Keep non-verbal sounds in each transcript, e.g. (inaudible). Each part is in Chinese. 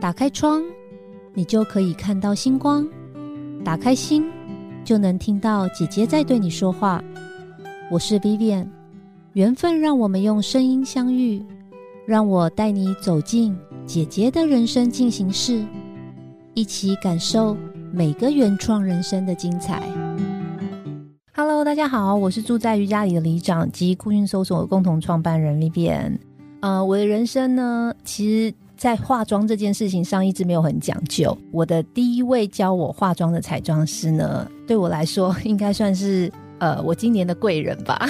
打开窗，你就可以看到星光；打开心，就能听到姐姐在对你说话。我是 Vivian，缘分让我们用声音相遇，让我带你走进姐姐的人生进行式，一起感受每个原创人生的精彩。Hello，大家好，我是住在瑜伽里的里长及酷运搜索共同创办人 Vivian。呃，我的人生呢，其实。在化妆这件事情上一直没有很讲究。我的第一位教我化妆的彩妆师呢，对我来说应该算是呃我今年的贵人吧。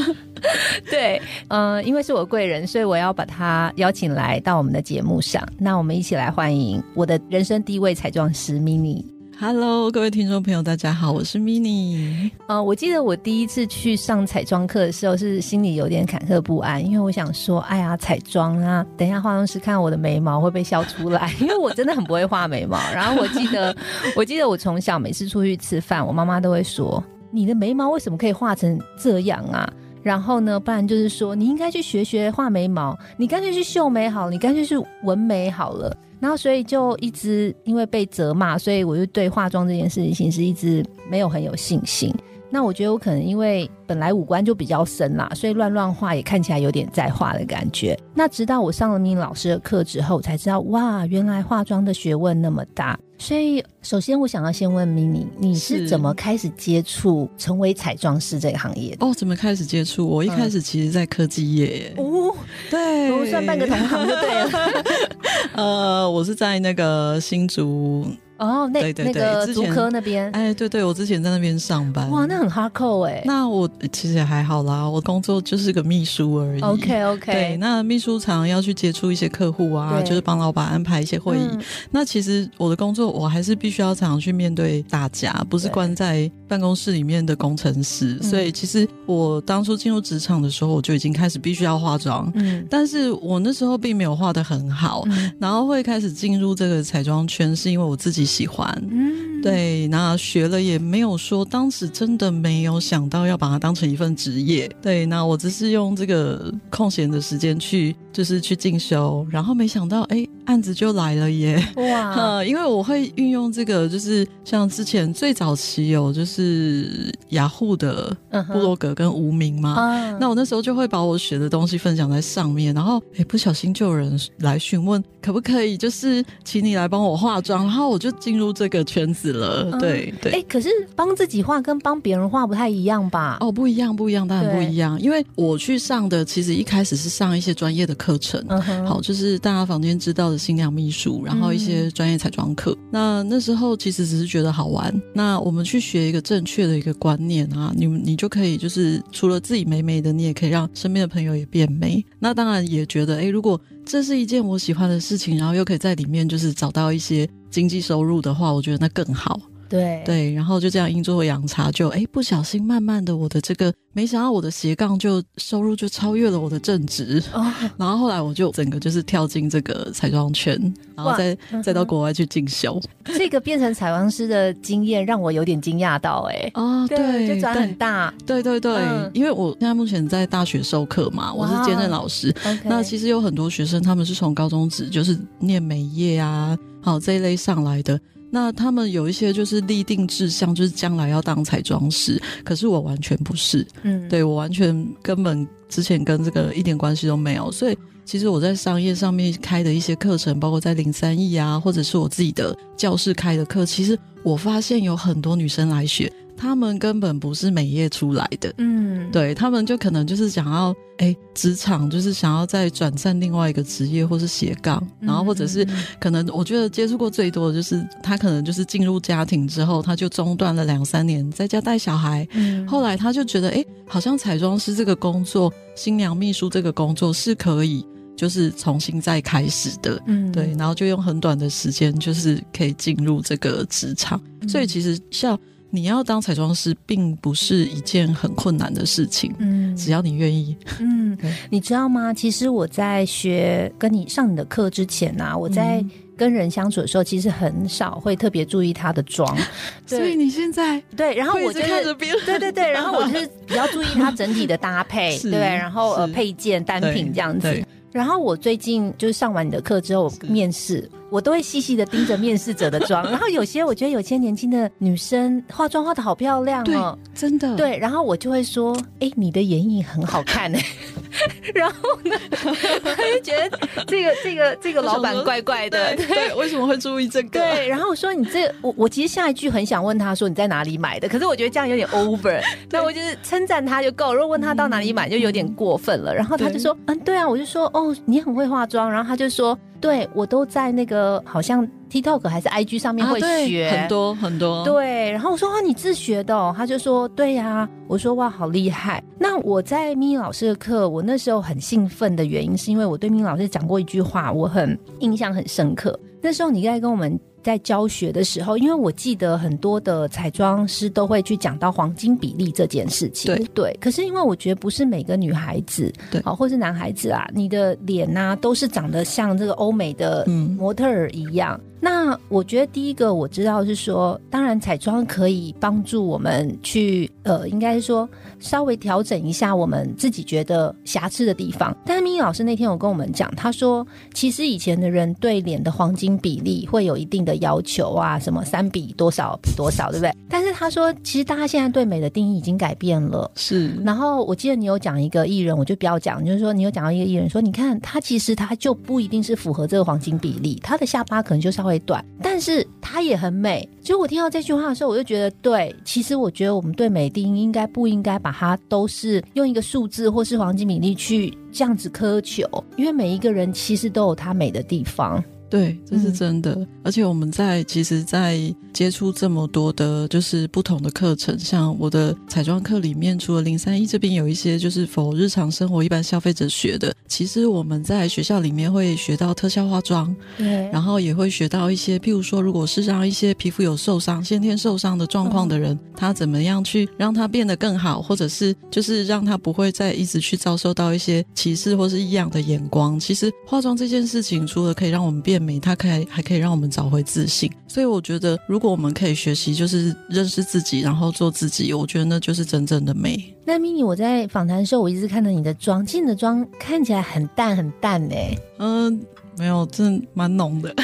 (laughs) 对，嗯，因为是我贵人，所以我要把他邀请来到我们的节目上。那我们一起来欢迎我的人生第一位彩妆师 Mini。Hello，各位听众朋友，大家好，我是 Mini。呃，我记得我第一次去上彩妆课的时候，是心里有点忐忑不安，因为我想说，哎呀，彩妆啊，等一下化妆师看我的眉毛会被笑出来，(laughs) 因为我真的很不会画眉毛。然后我记得，(laughs) 我记得我从小每次出去吃饭，我妈妈都会说，你的眉毛为什么可以画成这样啊？然后呢，不然就是说，你应该去学学画眉毛，你干脆去绣眉好，你干脆去纹眉好了。然后，所以就一直因为被责骂，所以我就对化妆这件事情其实一直没有很有信心。那我觉得我可能因为本来五官就比较深啦，所以乱乱画也看起来有点在画的感觉。那直到我上了明老师的课之后，才知道哇，原来化妆的学问那么大。所以，首先我想要先问 mini，你是怎么开始接触成为彩妆师这个行业的？哦，怎么开始接触？我一开始其实，在科技业哦，对，不算半个同行就对了。(laughs) 呃，我是在那个新竹。哦，那那个足科那边，哎，对对，我之前在那边上班。哇，那很哈扣哎。那我其实也还好啦，我工作就是个秘书而已。OK OK。对，那秘书常要去接触一些客户啊，就是帮老板安排一些会议。那其实我的工作，我还是必须要常常去面对大家，不是关在办公室里面的工程师。所以其实我当初进入职场的时候，我就已经开始必须要化妆。嗯。但是我那时候并没有画的很好，然后会开始进入这个彩妆圈，是因为我自己。喜欢，嗯，对，那学了也没有说，当时真的没有想到要把它当成一份职业，对，那我只是用这个空闲的时间去，就是去进修，然后没想到，哎。案子就来了耶！哇，(laughs) 因为我会运用这个，就是像之前最早期有就是雅虎的部落格跟无名嘛，那我那时候就会把我学的东西分享在上面，然后哎不小心就有人来询问可不可以就是请你来帮我化妆，然后我就进入这个圈子了。对对，哎，可是帮自己画跟帮别人画不太一样吧？哦，不一样，不一样，当然不一样，因为我去上的其实一开始是上一些专业的课程，好，就是大家房间知道的。新娘秘书，然后一些专业彩妆课。那那时候其实只是觉得好玩。那我们去学一个正确的一个观念啊，你你就可以就是除了自己美美的，你也可以让身边的朋友也变美。那当然也觉得，哎，如果这是一件我喜欢的事情，然后又可以在里面就是找到一些经济收入的话，我觉得那更好。对。对，然后就这样阴错阳差，就哎不小心，慢慢的我的这个，没想到我的斜杠就收入就超越了我的正职，(laughs) 然后后来我就整个就是跳进这个彩妆圈，然后再再到国外去进修。这个变成彩妆师的经验让我有点惊讶到，哎哦，对，就转很大，对对对，因为我现在目前在大学授课嘛，我是兼任老师，那其实有很多学生他们是从高中职就是念美业啊，好这一类上来的。那他们有一些就是立定志向，就是将来要当彩妆师，可是我完全不是，嗯，对我完全根本之前跟这个一点关系都没有，所以其实我在商业上面开的一些课程，包括在零三亿啊，或者是我自己的教室开的课，其实我发现有很多女生来学。他们根本不是美业出来的，嗯，对他们就可能就是想要，哎，职场就是想要再转战另外一个职业，或是斜杠，然后或者是可能我觉得接触过最多的就是他可能就是进入家庭之后，他就中断了两三年，在家带小孩，嗯，后来他就觉得，哎，好像彩妆师这个工作，新娘秘书这个工作是可以就是重新再开始的，嗯，对，然后就用很短的时间就是可以进入这个职场，所以其实像。你要当彩妆师，并不是一件很困难的事情。嗯，只要你愿意。嗯，(laughs) 你知道吗？其实我在学跟你上你的课之前啊，我在跟人相处的时候，其实很少会特别注意他的妆。(laughs) 所以你现在对，然后我就看着别人，对对对，然后我就是比较注意他整体的搭配，(laughs) 对，然后呃配件单品这样子。然后我最近就是上完你的课之后面试。我都会细细的盯着面试者的妆，(laughs) 然后有些我觉得有些年轻的女生化妆化的好漂亮哦，真的。对，然后我就会说，哎，你的眼影很好看哎，(laughs) 然后呢，他就觉得这个这个这个老板怪怪的，对，为什么会注意这个？对，然后我说你这我我其实下一句很想问他说你在哪里买的，可是我觉得这样有点 over，(laughs) 那我就是称赞他就够，如果问他到哪里买就有点过分了，然后他就说嗯对啊，我就说哦你很会化妆，然后他就说。对，我都在那个好像 TikTok 还是 IG 上面会学很多很多。对，然后我说啊，你自学的？他就说对呀。我说哇，好厉害。那我在咪咪老师的课，我那时候很兴奋的原因，是因为我对咪咪老师讲过一句话，我很印象很深刻。那时候你在跟我们。在教学的时候，因为我记得很多的彩妆师都会去讲到黄金比例这件事情。对对，可是因为我觉得不是每个女孩子，对，好，或是男孩子啊，你的脸呐都是长得像这个欧美的模特儿一样。那我觉得第一个我知道是说，当然彩妆可以帮助我们去，呃，应该是说稍微调整一下我们自己觉得瑕疵的地方。但是咪咪老师那天有跟我们讲，他说其实以前的人对脸的黄金比例会有一定的要求啊，什么三比多少比多少，对不对？但是他说，其实大家现在对美的定义已经改变了。是。然后我记得你有讲一个艺人，我就不要讲，就是说你有讲到一个艺人，说你看他其实他就不一定是符合这个黄金比例，他的下巴可能就稍微。会短，但是它也很美。就我听到这句话的时候，我就觉得，对，其实我觉得我们对美定应该不应该把它都是用一个数字或是黄金比例去这样子苛求，因为每一个人其实都有他美的地方。对，这是真的。而且我们在其实，在接触这么多的，就是不同的课程，像我的彩妆课里面，除了零三一这边有一些就是否日常生活一般消费者学的，其实我们在学校里面会学到特效化妆，对，然后也会学到一些，譬如说，如果是让一些皮肤有受伤、先天受伤的状况的人，他怎么样去让他变得更好，或者是就是让他不会再一直去遭受到一些歧视或是异样的眼光。其实化妆这件事情，除了可以让我们变。美，它可以还可以让我们找回自信，所以我觉得，如果我们可以学习，就是认识自己，然后做自己，我觉得那就是真正的美。那 mini，我在访谈的时候，我一直看到你的妆，其实你的妆看起来很淡很淡呢。嗯，没有，真蛮浓的。(laughs)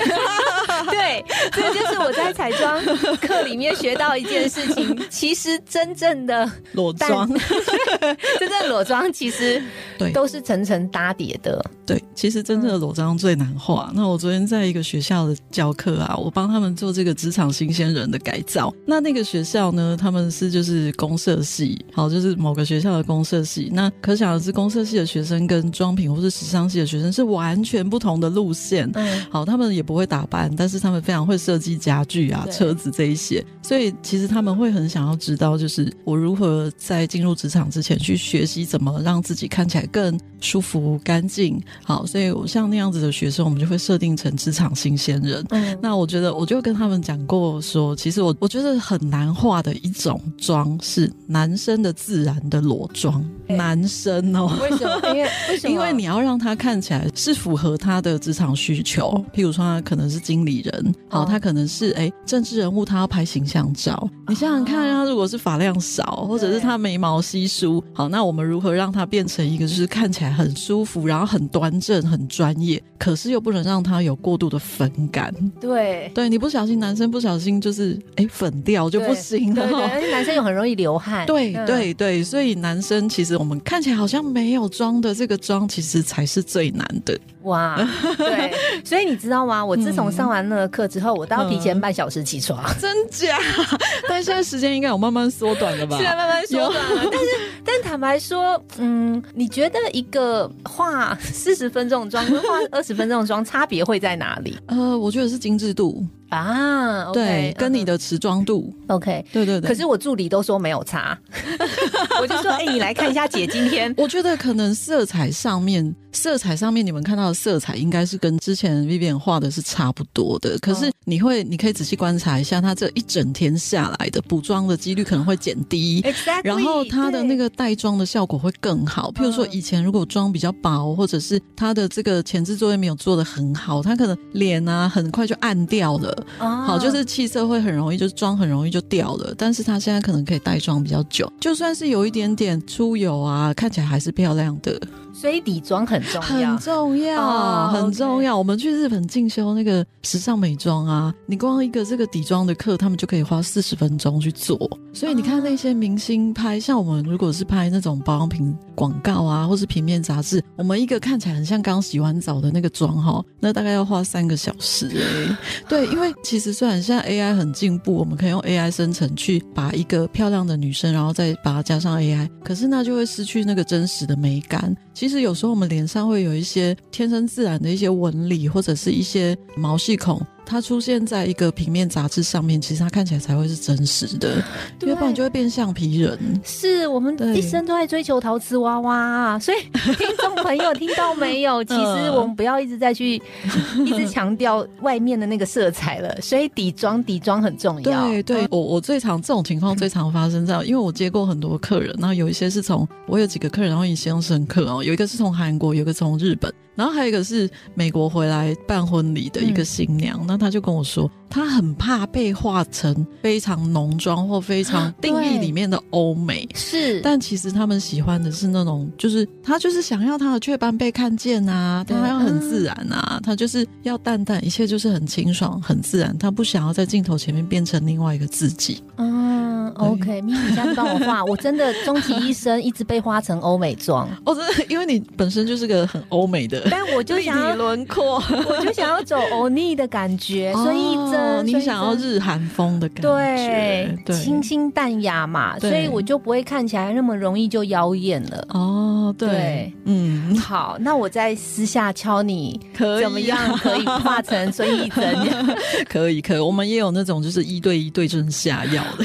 (laughs) 对，这就是我在彩妆课里面学到一件事情。(laughs) 其实真正的裸妆，(laughs) 真正的裸妆其实对都是层层搭叠的。对，其实真正的裸妆最难画。那我昨天在一个学校的教课啊，我帮他们做这个职场新鲜人的改造。那那个学校呢，他们是就是公社系，好，就是某个学校的公社系。那可想而知，公社系的学生跟妆品或是时尚系的学生是完全不同的路线。嗯，好，他们也不会打扮，但是他们非常会设计家具啊、车子这一些。所以其实他们会很想要知道，就是我如何在进入职场之前去学习怎么让自己看起来更舒服、干净。好，所以我像那样子的学生，我们就会设定成职场新鲜人。嗯，那我觉得，我就跟他们讲过，说其实我我觉得很难画的一种妆是男生的自然的裸妆。男生哦，为什么？因为为什么？因为你要让他看起来是符合他的职场需求。譬如说，他可能是经理人，好，他可能是哎政治人物，他要拍形象照。你想想看，他如果是发量少，或者是他眉毛稀疏，好，那我们如何让他变成一个就是看起来很舒服，然后很端。正很专业，可是又不能让他有过度的粉感。对，对，你不小心，男生不小心就是哎粉掉就不行了。而且男生又很容易流汗。对对对，所以男生其实我们看起来好像没有妆的这个妆，其实才是最难的。哇，对，所以你知道吗？(laughs) 我自从上完那个课之后，我都要提前半小时起床。真假？但现在时间应该有慢慢缩短了吧？现在慢慢缩短了。但是，但坦白说，嗯，你觉得一个化四十分钟妆跟化二十分钟妆差别会在哪里？呃，我觉得是精致度。啊，对，跟你的持妆度，OK，对对对。可是我助理都说没有差，(laughs) 我就说，哎，你来看一下姐今天。我觉得可能色彩上面，色彩上面你们看到的色彩应该是跟之前 Vivian 画的是差不多的。可是你会，你可以仔细观察一下，它这一整天下来的补妆的几率可能会减低，然后它的那个带妆的效果会更好。譬如说，以前如果妆比较薄，或者是它的这个前置作业没有做的很好，它可能脸啊很快就暗掉了。好，就是气色会很容易，就是妆很容易就掉了。但是它现在可能可以带妆比较久，就算是有一点点出油啊，看起来还是漂亮的。所以底妆很重要，很重要，很重要。我们去日本进修那个时尚美妆啊，你光一个这个底妆的课，他们就可以花四十分钟去做。所以你看那些明星拍，像我们如果是拍那种保养品广告啊，或是平面杂志，我们一个看起来很像刚洗完澡的那个妆哈，那大概要花三个小时哎。(laughs) 对，因为其实虽然现在 AI 很进步，我们可以用 AI 生成去把一个漂亮的女生，然后再把它加上 AI，可是那就会失去那个真实的美感。其实实有时候我们脸上会有一些天生自然的一些纹理，或者是一些毛细孔。它出现在一个平面杂志上面，其实它看起来才会是真实的，要不然就会变橡皮人。是我们一生都在追求陶瓷娃娃，所以听众朋友听到没有？(laughs) 其实我们不要一直在去一直强调外面的那个色彩了，(laughs) 所以底妆底妆很重要。对对，我我最常这种情况最常发生在，因为我接过很多客人，然后有一些是从我有几个客人，然后印象深刻哦，有一个是从韩国，有一个从日本。然后还有一个是美国回来办婚礼的一个新娘，那她就跟我说。她很怕被画成非常浓妆或非常 (gasps) 定义里面的欧美，是。但其实他们喜欢的是那种，就是她就是想要她的雀斑被看见啊，她要很自然啊，她就是要淡淡，一切就是很清爽、很自然，她不想要在镜头前面变成另外一个自己。嗯，OK，咪咪，下次帮我画，我真的终其一生一直被画成欧美妆。哦，真的，因为你本身就是个很欧美的，但我就 (laughs) 想要轮廓，(laughs) 我就想要走欧尼的感觉，所以这。你想要日韩风的感觉，对，清新淡雅嘛，所以我就不会看起来那么容易就妖艳了。哦，对，嗯，好，那我再私下敲你，可以怎么样？可以画成孙艺珍？(laughs) 可以，可以。我们也有那种就是一对一对症下药的。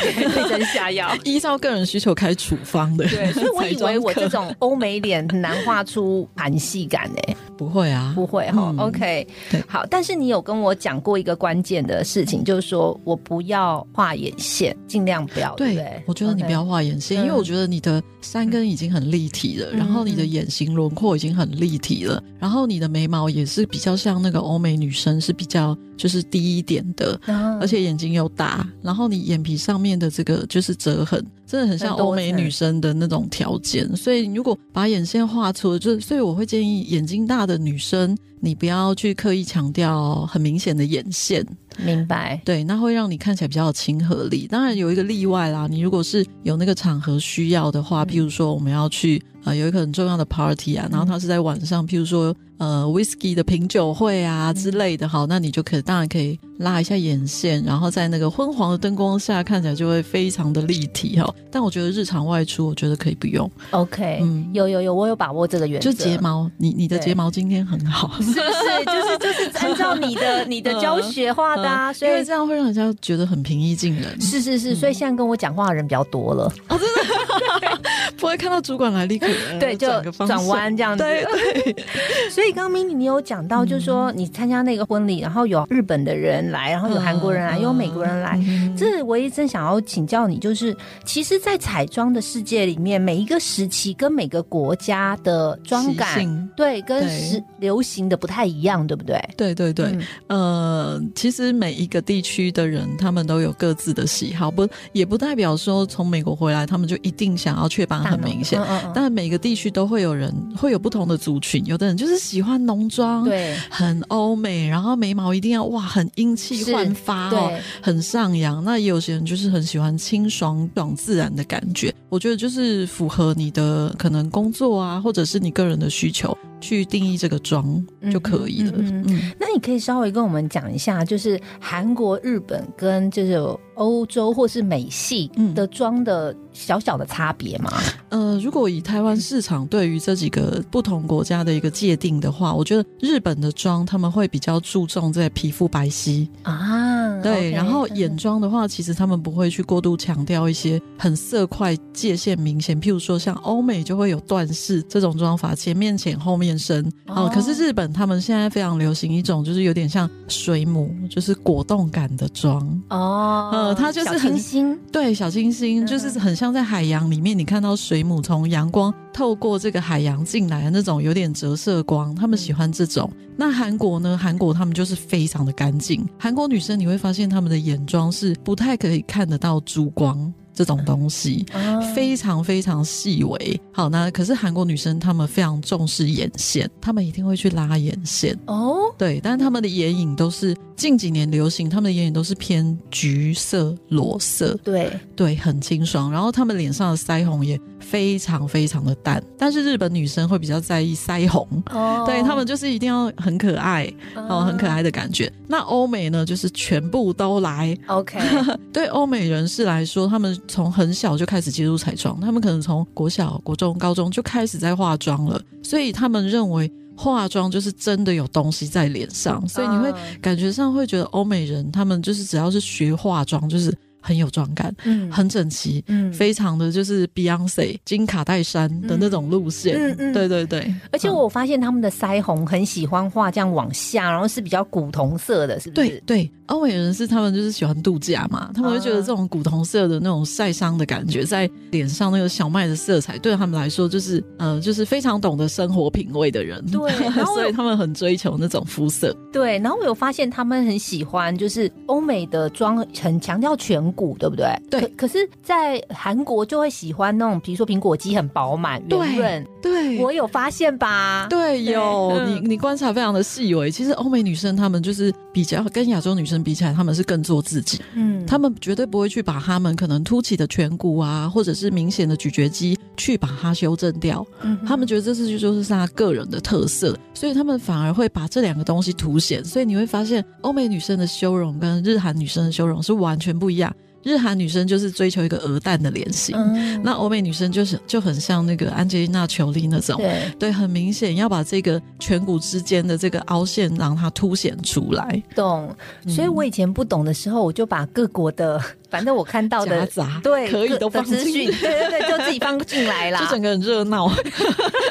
(laughs) 对症下药，依照个人需求开处方的。对，所以我以为我这种欧美脸很难画出韩系感诶。不会啊，不会哈。OK，对，好。但是你有跟我讲过一个关键的事情，就是说我不要画眼线，尽量不要。对，我觉得你不要画眼线，因为我觉得你的三根已经很立体了，然后你的眼型轮廓已经很立体了，然后你的眉毛也是比较像那个欧美女生，是比较就是低一点的，而且眼睛又大，然后你眼皮上面的这个就是折痕。真的很像欧美女生的那种条件，所以如果把眼线画出，就所以我会建议眼睛大的女生，你不要去刻意强调很明显的眼线。明白，对，那会让你看起来比较有亲和力。当然有一个例外啦，你如果是有那个场合需要的话，譬如说我们要去呃有一个很重要的 party 啊，然后它是在晚上，譬如说呃 whisky 的品酒会啊之类的，好，那你就可以当然可以拉一下眼线，然后在那个昏黄的灯光下看起来就会非常的立体哈。但我觉得日常外出，我觉得可以不用。OK，嗯，有有有，我有把握这个原则。就睫毛，你你的睫毛今天很好，是不是？就是就 (laughs) 是按照你的你的教学画的。啊，所以这样会让人家觉得很平易近人。是是是，所以现在跟我讲话的人比较多了。哦，真的，(laughs) 不会看到主管来立刻 (laughs) 对，就转弯这样子。对对。所以刚刚 mini 你有讲到，就是说你参加那个婚礼，然后有日本的人来，然后有韩国人来，有美国人来。这我一直想要请教你，就是其实，在彩妆的世界里面，每一个时期跟每个国家的妆感，对，跟时流行的不太一样，对不对？对对对。呃，其实。每一个地区的人，他们都有各自的喜好，不也不代表说从美国回来，他们就一定想要雀斑很明显。但每个地区都会有人会有不同的族群，有的人就是喜欢浓妆，对，很欧美，然后眉毛一定要哇很英气焕发哦，很上扬。那也有些人就是很喜欢清爽爽自然的感觉。我觉得就是符合你的可能工作啊，或者是你个人的需求。去定义这个妆就可以了。嗯，那你可以稍微跟我们讲一下，就是韩国、日本跟就是欧洲或是美系的妆的小小的差别吗？呃，如果以台湾市场对于这几个不同国家的一个界定的话，我觉得日本的妆他们会比较注重在皮肤白皙啊，对。然后眼妆的话，其实他们不会去过度强调一些很色块界限明显，譬如说像欧美就会有断式这种妆法，前面浅后面。变身哦，可是日本他们现在非常流行一种，就是有点像水母，就是果冻感的妆哦。呃，它就是很对小清新，就是很像在海洋里面，你看到水母从阳光透过这个海洋进来的那种有点折射光，他们喜欢这种。那韩国呢？韩国他们就是非常的干净，韩国女生你会发现他们的眼妆是不太可以看得到珠光。这种东西非常非常细微。好，那可是韩国女生她们非常重视眼线，她们一定会去拉眼线哦。对，但是他们的眼影都是近几年流行，他们的眼影都是偏橘色、裸色。对对，很清爽。然后他们脸上的腮红也非常非常的淡。但是日本女生会比较在意腮红，哦，对她们就是一定要很可爱哦，很可爱的感觉。那欧美呢，就是全部都来。OK，(laughs) 对欧美人士来说，他们从很小就开始接触彩妆，他们可能从国小、国中、高中就开始在化妆了，所以他们认为化妆就是真的有东西在脸上，所以你会感觉上会觉得欧美人他们就是只要是学化妆就是。很有妆感，嗯，很整齐，嗯，非常的就是 Beyonce 金卡戴珊的那种路线，嗯嗯，对对对。而且我发现他们的腮红很喜欢画这样往下，然后是比较古铜色的，是不是？对对，欧美人是他们就是喜欢度假嘛，他们会觉得这种古铜色的那种晒伤的感觉在脸上那个小麦的色彩，对他们来说就是呃，就是非常懂得生活品味的人，对，(laughs) 所以他们很追求那种肤色。对，然后我有发现他们很喜欢就是欧美的妆，很强调全。骨对不对？对。可是，在韩国就会喜欢那种，比如说苹果肌很饱满、圆润。对，我有发现吧？对，有。你 (laughs) 你观察非常的细微。其实欧美女生她们就是比较跟亚洲女生比起来，她们是更做自己。嗯，她们绝对不会去把她们可能凸起的颧骨啊，或者是明显的咀嚼肌去把它修正掉。嗯，她们觉得这是就就是她个人的特色，所以她们反而会把这两个东西凸显。所以你会发现，欧美女生的修容跟日韩女生的修容是完全不一样。日韩女生就是追求一个鹅蛋的脸型，那欧美女生就是就很像那个安吉丽娜·裘丽那种，对。对，很明显要把这个颧骨之间的这个凹陷让它凸显出来。懂，所以我以前不懂的时候，我就把各国的，(laughs) 反正我看到的对可以都放资讯，(laughs) 对对对，就自己放进来啦，就整个很热闹，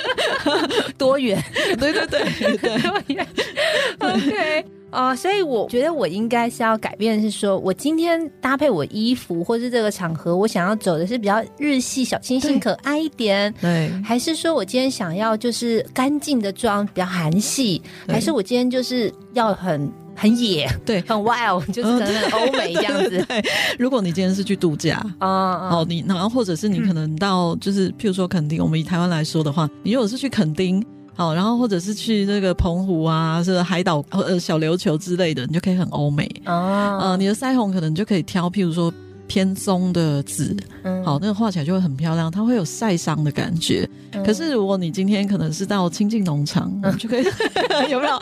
(laughs) 多元，对对对对。啊，所以我觉得我应该是要改变，是说我今天搭配我衣服，或是这个场合，我想要走的是比较日系、小清新、可爱一点，对，还是说我今天想要就是干净的妆，比较韩系，还是我今天就是要很很野，对，很 wild，(laughs) 就是可能欧美这样子。对，如果你今天是去度假啊，哦，你然后或者是你可能到就是譬如说垦丁，我们以台湾来说的话，你如果是去垦丁。好，然后或者是去那个澎湖啊，是海岛呃小琉球之类的，你就可以很欧美哦。呃，你的腮红可能就可以挑，譬如说偏棕的紫，嗯好，那个画起来就会很漂亮，它会有晒伤的感觉。可是如果你今天可能是到亲近农场，就可以 (laughs) 有没有？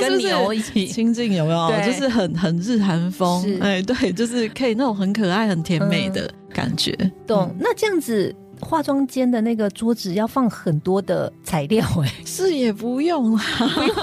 跟牛一起亲近有没有？就是很很日韩风，哎，对，就是可以那种很可爱、很甜美的感觉。懂？那这样子。化妆间的那个桌子要放很多的材料，哎，(laughs) 是也不用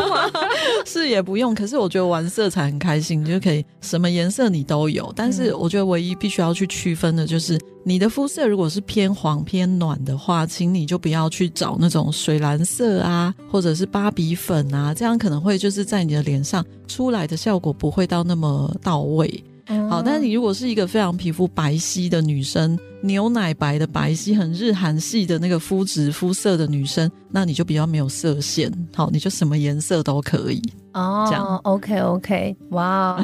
(laughs) 是也不用。可是我觉得玩色彩很开心，就可以什么颜色你都有。但是我觉得唯一必须要去区分的就是，你的肤色如果是偏黄偏暖的话，请你就不要去找那种水蓝色啊，或者是芭比粉啊，这样可能会就是在你的脸上出来的效果不会到那么到位。好，但是你如果是一个非常皮肤白皙的女生，牛奶白的白皙，很日韩系的那个肤质肤色的女生，那你就比较没有色线。好，你就什么颜色都可以哦。这样，OK OK，哇，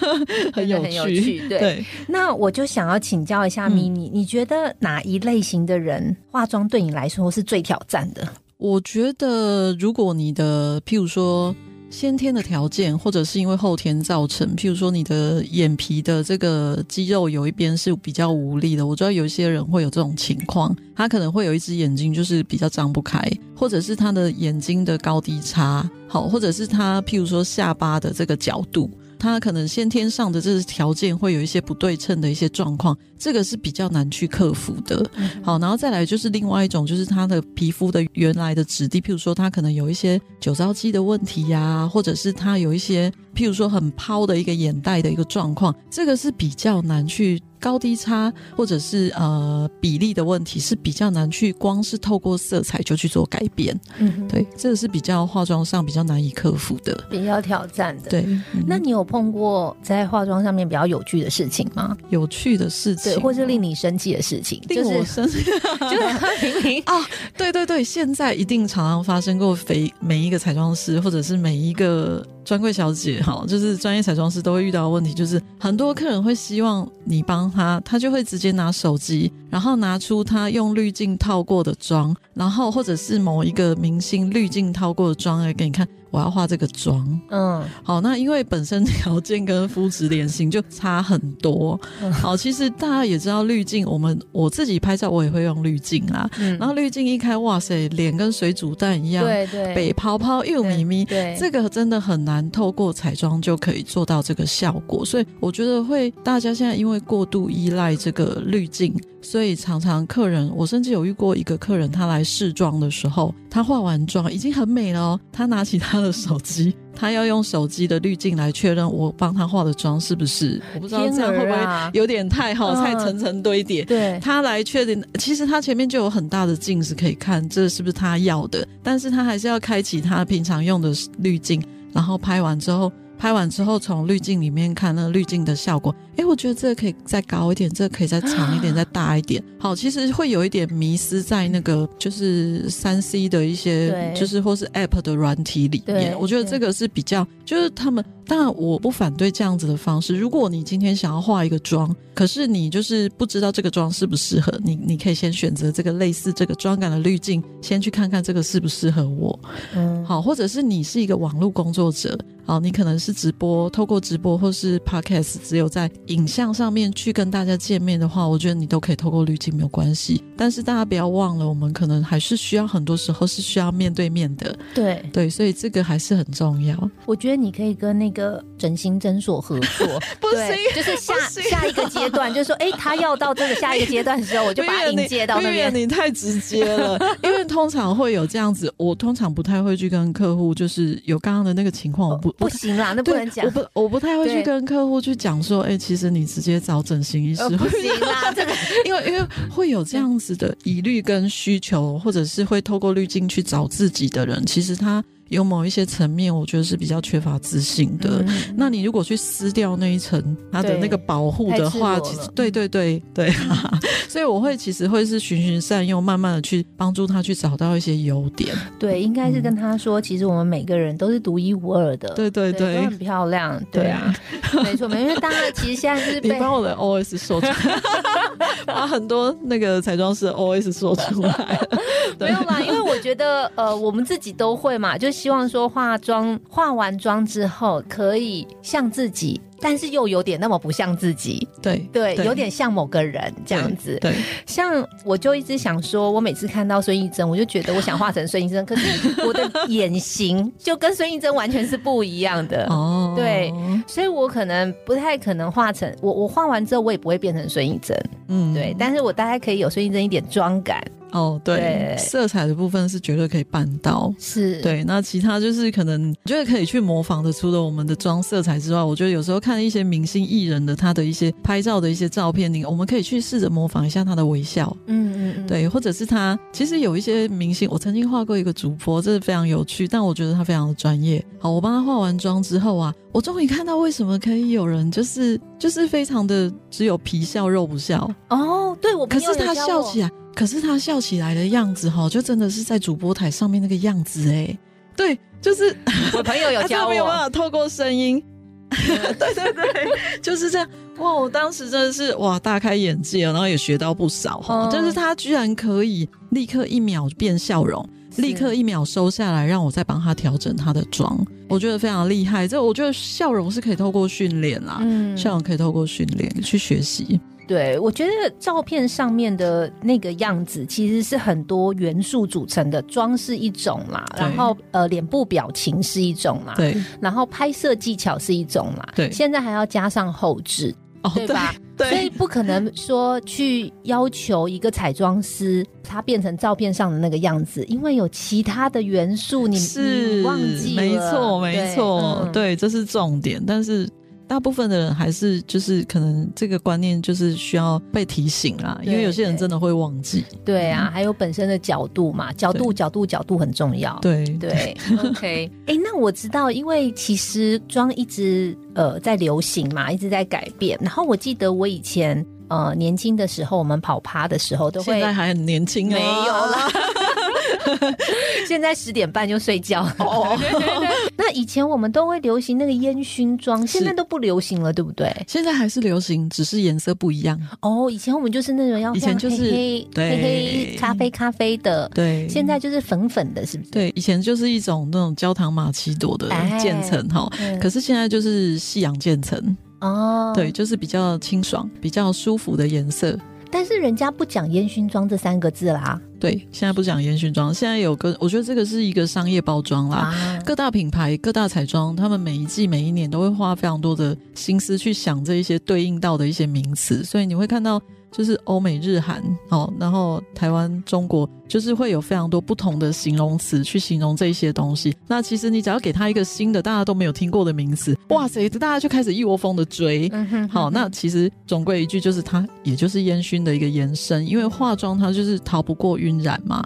(laughs) 很有趣。对，那我就想要请教一下咪咪，你觉得哪一类型的人化妆对你来说是最挑战的？我觉得，如果你的，譬如说。先天的条件，或者是因为后天造成，譬如说你的眼皮的这个肌肉有一边是比较无力的，我知道有一些人会有这种情况，他可能会有一只眼睛就是比较张不开，或者是他的眼睛的高低差，好，或者是他譬如说下巴的这个角度。他可能先天上的这个条件会有一些不对称的一些状况，这个是比较难去克服的。好，然后再来就是另外一种，就是他的皮肤的原来的质地，譬如说他可能有一些酒糟肌的问题呀，或者是他有一些譬如说很抛的一个眼袋的一个状况，这个是比较难去。高低差或者是呃比例的问题是比较难去光是透过色彩就去做改变，嗯，对，这个是比较化妆上比较难以克服的，比较挑战的。对，那你有碰过在化妆上面比较有趣的事情吗？有趣的事情，对，或是令你生气的事情，令我生气，(laughs) 就是明明 (laughs) 啊，对对对，现在一定常常发生过，每每一个彩妆师或者是每一个。专柜小姐哈，就是专业彩妆师都会遇到的问题，就是很多客人会希望你帮他，他就会直接拿手机，然后拿出他用滤镜套过的妆，然后或者是某一个明星滤镜套过的妆来给你看。我要化这个妆，嗯，好，那因为本身条件跟肤质脸型就差很多，好，其实大家也知道滤镜，我们我自己拍照我也会用滤镜啦，然后滤镜一开，哇塞，脸跟水煮蛋一样，对对，北泡泡又咪咪，对，这个真的很难透过彩妆就可以做到这个效果，所以我觉得会大家现在因为过度依赖这个滤镜。所以常常客人，我甚至有遇过一个客人，他来试妆的时候，他化完妆已经很美了哦。他拿起他的手机，他要用手机的滤镜来确认我帮他化的妆是不是。我不知道这样会不会有点太好，太层层堆叠。对，他来确定，其实他前面就有很大的镜子可以看，这是不是他要的？但是他还是要开启他平常用的滤镜，然后拍完之后。拍完之后，从滤镜里面看那个滤镜的效果，哎，我觉得这个可以再高一点，这个可以再长一点，再大一点。好，其实会有一点迷失在那个就是三 C 的一些，就是或是 App 的软体里面。我觉得这个是比较，就是他们当然我不反对这样子的方式。如果你今天想要化一个妆，可是你就是不知道这个妆适不适合你，你可以先选择这个类似这个妆感的滤镜，先去看看这个适不适合我。嗯，好，或者是你是一个网络工作者。好，你可能是直播，透过直播或是 podcast，只有在影像上面去跟大家见面的话，我觉得你都可以透过滤镜没有关系。但是大家不要忘了，我们可能还是需要很多时候是需要面对面的。对对，所以这个还是很重要。我觉得你可以跟那个整形诊所合作，(laughs) 不行，就是下下一个阶段，就是说，哎，他要到这个下一个阶段的时候，我就把他引接到那边。你太直接了，因为通常会有这样子，我通常不太会去跟客户，就是有刚刚的那个情况，我不。不行啦，那不能讲。我不，我不太会去跟客户去讲说，哎，其实你直接找整形医师不行啦，(laughs) 这个，因为因为会有这样子的疑虑跟需求，或者是会透过滤镜去找自己的人，其实他。有某一些层面，我觉得是比较缺乏自信的。那你如果去撕掉那一层他的那个保护的话，其实对对对对，(laughs) 所以我会其实会是循循善诱，慢慢的去帮助他去找到一些优点。对，应该是跟他说，其实我们每个人都是独一无二的。对对对，都很漂亮。对啊，没错，没错。因为大家其实现在就是 (laughs) 你把我的 O S 说出来，(laughs) 把很多那个彩妆师的 O S 说出来。没有啦，因为我觉得呃，我们自己都会嘛，就希望说化妆化完妆之后可以像自己。但是又有点那么不像自己，对对，有点像某个人这样子。对，像我就一直想说，我每次看到孙艺珍，我就觉得我想画成孙艺珍，可是我的眼型就跟孙艺珍完全是不一样的。哦，对，所以我可能不太可能画成我，我画完之后我也不会变成孙艺珍。嗯，对，但是我大概可以有孙艺珍一点妆感。哦，对，色彩的部分是绝对可以办到。是对，那其他就是可能觉得可以去模仿的，除了我们的妆色彩之外，我觉得有时候看。看一些明星艺人的他的一些拍照的一些照片，你我们可以去试着模仿一下他的微笑，嗯嗯嗯，对，或者是他其实有一些明星，我曾经画过一个主播，这是非常有趣，但我觉得他非常的专业。好，我帮他化完妆之后啊，我终于看到为什么可以有人就是 (laughs) 就是非常的只有皮笑肉不笑。哦，对我可是他笑起来，可是他笑起来的样子哈，就真的是在主播台上面那个样子哎，对，就是 (laughs) 我朋友有教我，没有办法透过声音。(laughs) 对对对，就是这样哇！我当时真的是哇，大开眼界，然后也学到不少哈。就是他居然可以立刻一秒变笑容，立刻一秒收下来，让我再帮他调整他的妆，我觉得非常厉害。这我觉得笑容是可以透过训练啦，嗯，笑容可以透过训练去学习。对，我觉得照片上面的那个样子其实是很多元素组成的，妆是一种啦，然后呃脸部表情是一种啦，对，然后拍摄技巧是一种啦，对，现在还要加上后置，对吧？对，所以不可能说去要求一个彩妆师他变成照片上的那个样子，因为有其他的元素你是忘记了，没错，没错，对，这是重点，但是。大部分的人还是就是可能这个观念就是需要被提醒啦，因为有些人真的会忘记。对啊，还有本身的角度嘛，角度角度角度很重要。对对，(laughs) OK。哎，那我知道，因为其实妆一直呃在流行嘛，一直在改变。然后我记得我以前呃年轻的时候，我们跑趴的时候都会，现在还很年轻，没有啦。(laughs) 现在十点半就睡觉。哦，(laughs) 那以前我们都会流行那个烟熏妆，现在都不流行了，对不对？现在还是流行，只是颜色不一样。哦，以前我们就是那种要以前就是黑黑咖啡咖啡的，对，现在就是粉粉的，是不是？对，以前就是一种那种焦糖玛奇朵的渐层哈，可是现在就是夕阳渐层哦，对，就是比较清爽、比较舒服的颜色。但是人家不讲烟熏妆这三个字啦。对，现在不讲烟熏妆，现在有个，我觉得这个是一个商业包装啦。各大品牌、各大彩妆，他们每一季、每一年都会花非常多的心思去想这一些对应到的一些名词，所以你会看到。就是欧美日韩哦，然后台湾中国就是会有非常多不同的形容词去形容这一些东西。那其实你只要给他一个新的大家都没有听过的名词，哇塞，大家就开始一窝蜂的追。好，那其实总归一句就是它也就是烟熏的一个延伸，因为化妆它就是逃不过晕染嘛。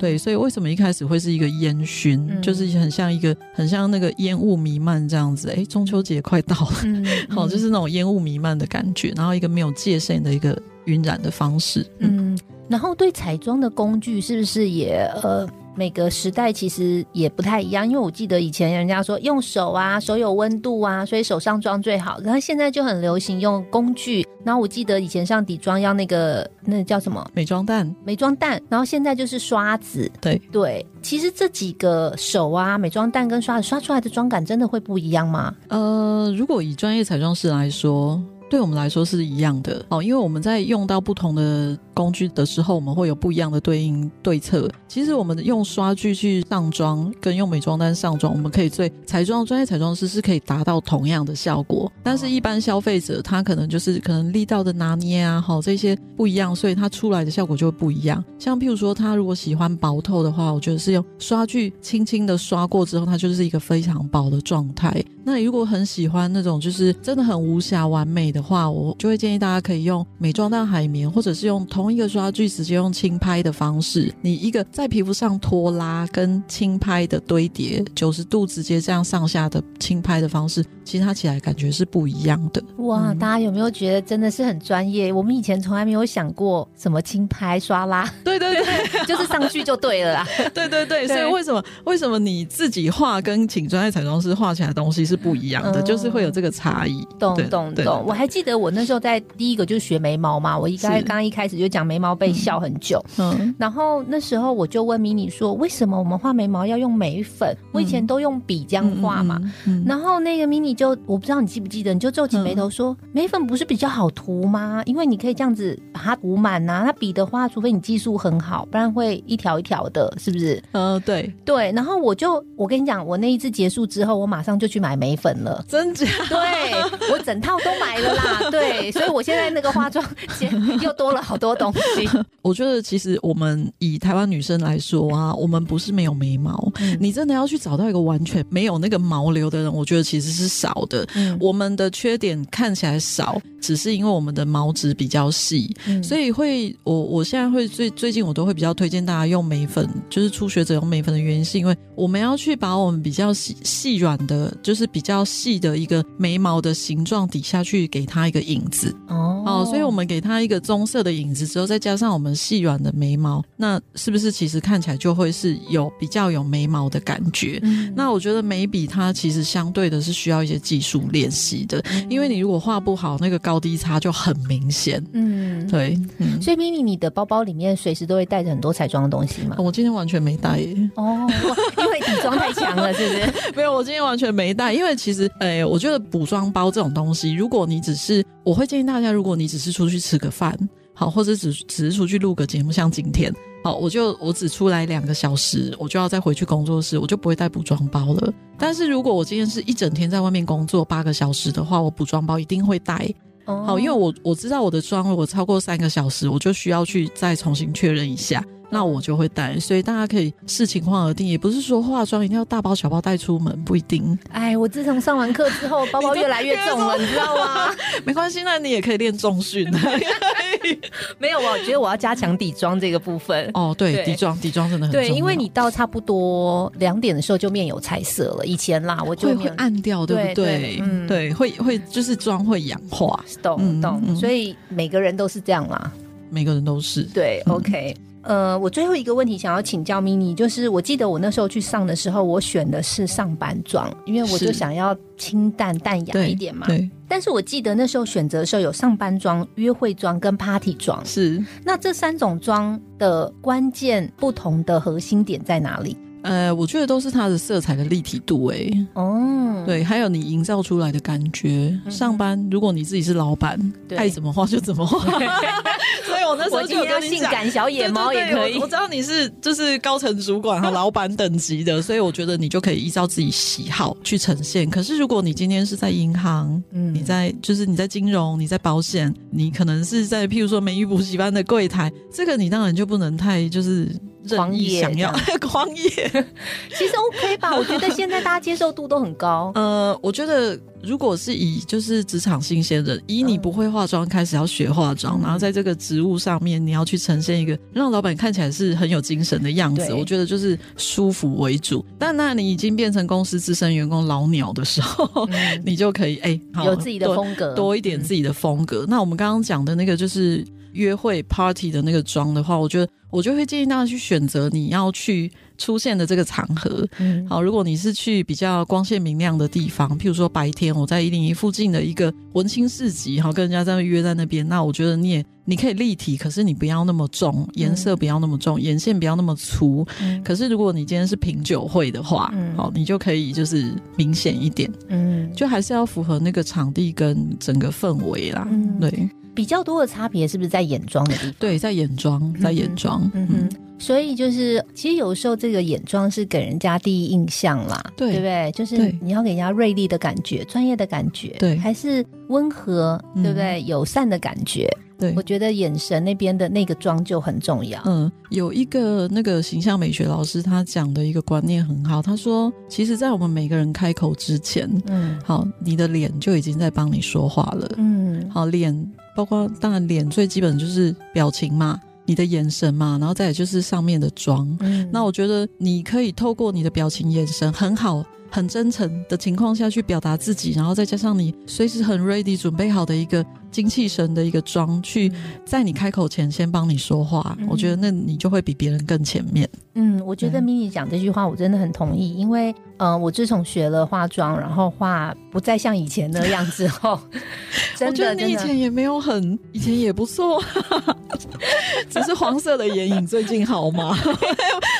对，所以为什么一开始会是一个烟熏，就是很像一个很像那个烟雾弥漫这样子。哎，中秋节快到了，(laughs) 好，就是那种烟雾弥漫的感觉，然后一个没有界限的一个。晕染的方式，嗯，然后对彩妆的工具是不是也呃，每个时代其实也不太一样？因为我记得以前人家说用手啊，手有温度啊，所以手上妆最好。然后现在就很流行用工具。然后我记得以前上底妆要那个那叫什么美妆蛋，美妆蛋。然后现在就是刷子，对对。其实这几个手啊，美妆蛋跟刷子刷出来的妆感真的会不一样吗？呃，如果以专业彩妆师来说。对我们来说是一样的哦，因为我们在用到不同的工具的时候，我们会有不一样的对应对策。其实我们用刷具去上妆，跟用美妆单上妆，我们可以对彩妆专业彩妆师是可以达到同样的效果。但是，一般消费者他可能就是可能力道的拿捏啊，好这些不一样，所以它出来的效果就会不一样。像譬如说，他如果喜欢薄透的话，我觉得是用刷具轻轻的刷过之后，它就是一个非常薄的状态。那如果很喜欢那种就是真的很无瑕完美的话，我就会建议大家可以用美妆蛋海绵，或者是用同一个刷具直接用轻拍的方式，你一个在皮肤上拖拉跟轻拍的堆叠，九十度直接这样上下的轻拍的方式，其实它起来感觉是不一样的。哇，大家有没有觉得真的是很专业？我们以前从来没有想过什么轻拍刷拉，对对对，(laughs) 就是上去就对了啦。对对对，所以为什么为什么你自己画跟请专业彩妆师画起来的东西是？是不一样的，就是会有这个差异。懂懂懂，我还记得我那时候在第一个就是学眉毛嘛，我一开刚刚一开始就讲眉毛被笑很久。嗯，然后那时候我就问迷你说，为什么我们画眉毛要用眉粉？我以前都用笔这样画嘛。然后那个迷你就我不知道你记不记得，你就皱起眉头说，眉粉不是比较好涂吗？因为你可以这样子把它涂满呐。那笔的话，除非你技术很好，不然会一条一条的，是不是？嗯，对对。然后我就我跟你讲，我那一次结束之后，我马上就去买眉。眉粉了，真假？对我整套都买了啦。(laughs) 对，所以我现在那个化妆 (laughs) 间又多了好多东西。我觉得其实我们以台湾女生来说啊，我们不是没有眉毛，你真的要去找到一个完全没有那个毛流的人，我觉得其实是少的。我们的缺点看起来少，只是因为我们的毛质比较细，所以会我我现在会最最近我都会比较推荐大家用眉粉，就是初学者用眉粉的原因，是因为我们要去把我们比较细细软的，就是比较细的一个眉毛的形状底下去给它一个影子哦，哦，所以我们给它一个棕色的影子之后，再加上我们细软的眉毛，那是不是其实看起来就会是有比较有眉毛的感觉？那我觉得眉笔它其实相对的是需要一些技术练习的，因为你如果画不好，那个高低差就很明显。嗯，对。所以咪咪，你的包包里面随时都会带着很多彩妆的东西吗？我今天完全没带耶。哦，妆太强了，是不是？(laughs) 没有，我今天完全没带，因为其实。哎，我觉得补妆包这种东西，如果你只是，我会建议大家，如果你只是出去吃个饭，好，或者只只是出去录个节目，像今天，好，我就我只出来两个小时，我就要再回去工作室，我就不会带补妆包了。但是如果我今天是一整天在外面工作八个小时的话，我补妆包一定会带。好，因为我我知道我的妆如果超过三个小时，我就需要去再重新确认一下。那我就会带，所以大家可以视情况而定，也不是说化妆一定要大包小包带出门，不一定。哎，我自从上完课之后，包包越来越重了，你知道吗？(laughs) 没关系，那你也可以练重训。(laughs) 没有，我觉得我要加强底妆这个部分。哦，对，底妆，底妆真的很对，因为你到差不多两点的时候就面有彩色了。以前啦，我就会暗掉，对不对？嗯，对，会会就是妆会氧化，懂懂。所以每个人都是这样啦，每个人都是对。OK。呃，我最后一个问题想要请教 mini，就是我记得我那时候去上的时候，我选的是上班装，因为我就想要清淡淡雅一点嘛。对。但是我记得那时候选择的时候有上班装、约会装跟 party 装。是。那这三种装的关键不同的核心点在哪里？呃，我觉得都是它的色彩的立体度，哎，哦，对，还有你营造出来的感觉。上班，如果你自己是老板，爱怎么画就怎么画。(laughs) (laughs) (laughs) 我那时候就跟性感小野猫也可以。我知道你是就是高层主管和老板等级的，(laughs) 所以我觉得你就可以依照自己喜好去呈现。可是如果你今天是在银行，嗯，你在就是你在金融，你在保险，你可能是在譬如说美育补习班的柜台，这个你当然就不能太就是。狂野想要 (laughs) 狂野，(laughs) 其实 OK 吧？我觉得现在大家接受度都很高。呃，我觉得如果是以就是职场新鲜人，以你不会化妆开始要学化妆，然后在这个职务上面你要去呈现一个让老板看起来是很有精神的样子，我觉得就是舒服为主。但那你已经变成公司资深员工老鸟的时候，(laughs) 你就可以哎有自己的风格，多一点自己的风格。那我们刚刚讲的那个就是约会 party 的那个妆的话，我觉得。我就会建议大家去选择你要去出现的这个场合。嗯，好，如果你是去比较光线明亮的地方，譬如说白天我在一零一附近的一个文青市集，好，跟人家在约在那边，那我觉得你也你可以立体，可是你不要那么重，颜色不要那么重，眼线不要那么粗。可是如果你今天是品酒会的话，好，你就可以就是明显一点。嗯，就还是要符合那个场地跟整个氛围啦。对。比较多的差别是不是在眼妆的地方？对，在眼妆，在眼妆。嗯哼，所以就是，其实有时候这个眼妆是给人家第一印象啦，对不对？就是你要给人家锐利的感觉、专业的感觉，对，还是温和，对不对？友善的感觉。对，我觉得眼神那边的那个妆就很重要。嗯，有一个那个形象美学老师，他讲的一个观念很好。他说，其实，在我们每个人开口之前，嗯，好，你的脸就已经在帮你说话了。嗯，好，脸包括当然脸最基本就是表情嘛，你的眼神嘛，然后再就是上面的妆。嗯，那我觉得你可以透过你的表情、眼神很好。很真诚的情况下去表达自己，然后再加上你随时很 ready 准备好的一个精气神的一个妆，去在你开口前先帮你说话，我觉得那你就会比别人更前面。嗯，我觉得 mini 讲这句话我真的很同意，因为呃，我自从学了化妆，然后化不再像以前那样之后，(laughs) 我觉得你以前也没有很，以前也不错，(laughs) 只是黄色的眼影最近好吗？(laughs)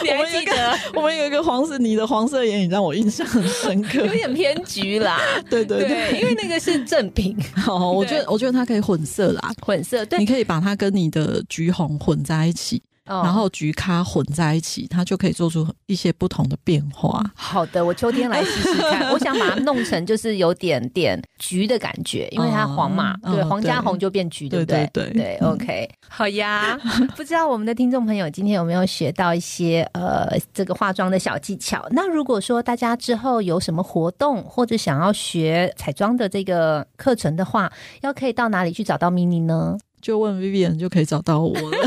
我们一个我们有一个黄色，你的黄色眼影让我印象很。深刻，有点偏橘啦，对对对，因为那个是正品。好，我觉得我觉得它可以混色啦，混色，对，你可以把它跟你的橘红混在一起。然后橘咖混在一起，它就可以做出一些不同的变化。好的，我秋天来试试看。(laughs) 我想把它弄成就是有点点橘的感觉，因为它黄嘛，对，黄加红就变橘，对不对？对对，OK，好呀。(laughs) 不知道我们的听众朋友今天有没有学到一些呃这个化妆的小技巧？那如果说大家之后有什么活动或者想要学彩妆的这个课程的话，要可以到哪里去找到 mini 呢？(laughs) 就问 Vivian 就可以找到我了。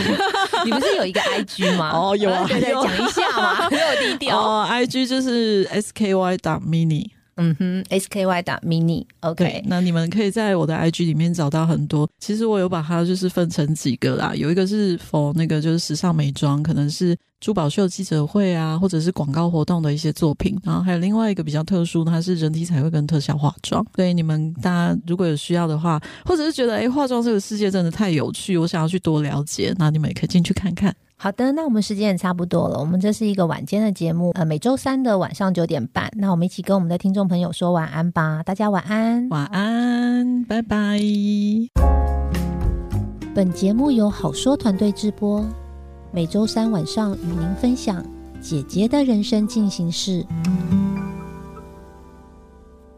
你不是有一个 IG 吗？(laughs) 哦，有啊，对对，讲一下嘛，(laughs) 没有低调。哦，IG 就是 SKY 打 mini。嗯哼，SKY 打 mini，OK。那你们可以在我的 IG 里面找到很多。其实我有把它就是分成几个啦，有一个是 for 那个就是时尚美妆，可能是珠宝秀记者会啊，或者是广告活动的一些作品。然后还有另外一个比较特殊，它是人体彩绘跟特效化妆。所以你们大家如果有需要的话，或者是觉得哎化妆这个世界真的太有趣，我想要去多了解，那你们也可以进去看看。好的，那我们时间也差不多了。我们这是一个晚间的节目，呃，每周三的晚上九点半。那我们一起跟我们的听众朋友说晚安吧，大家晚安，晚安，拜拜。本节目由好说团队制播，每周三晚上与您分享姐姐的人生进行式。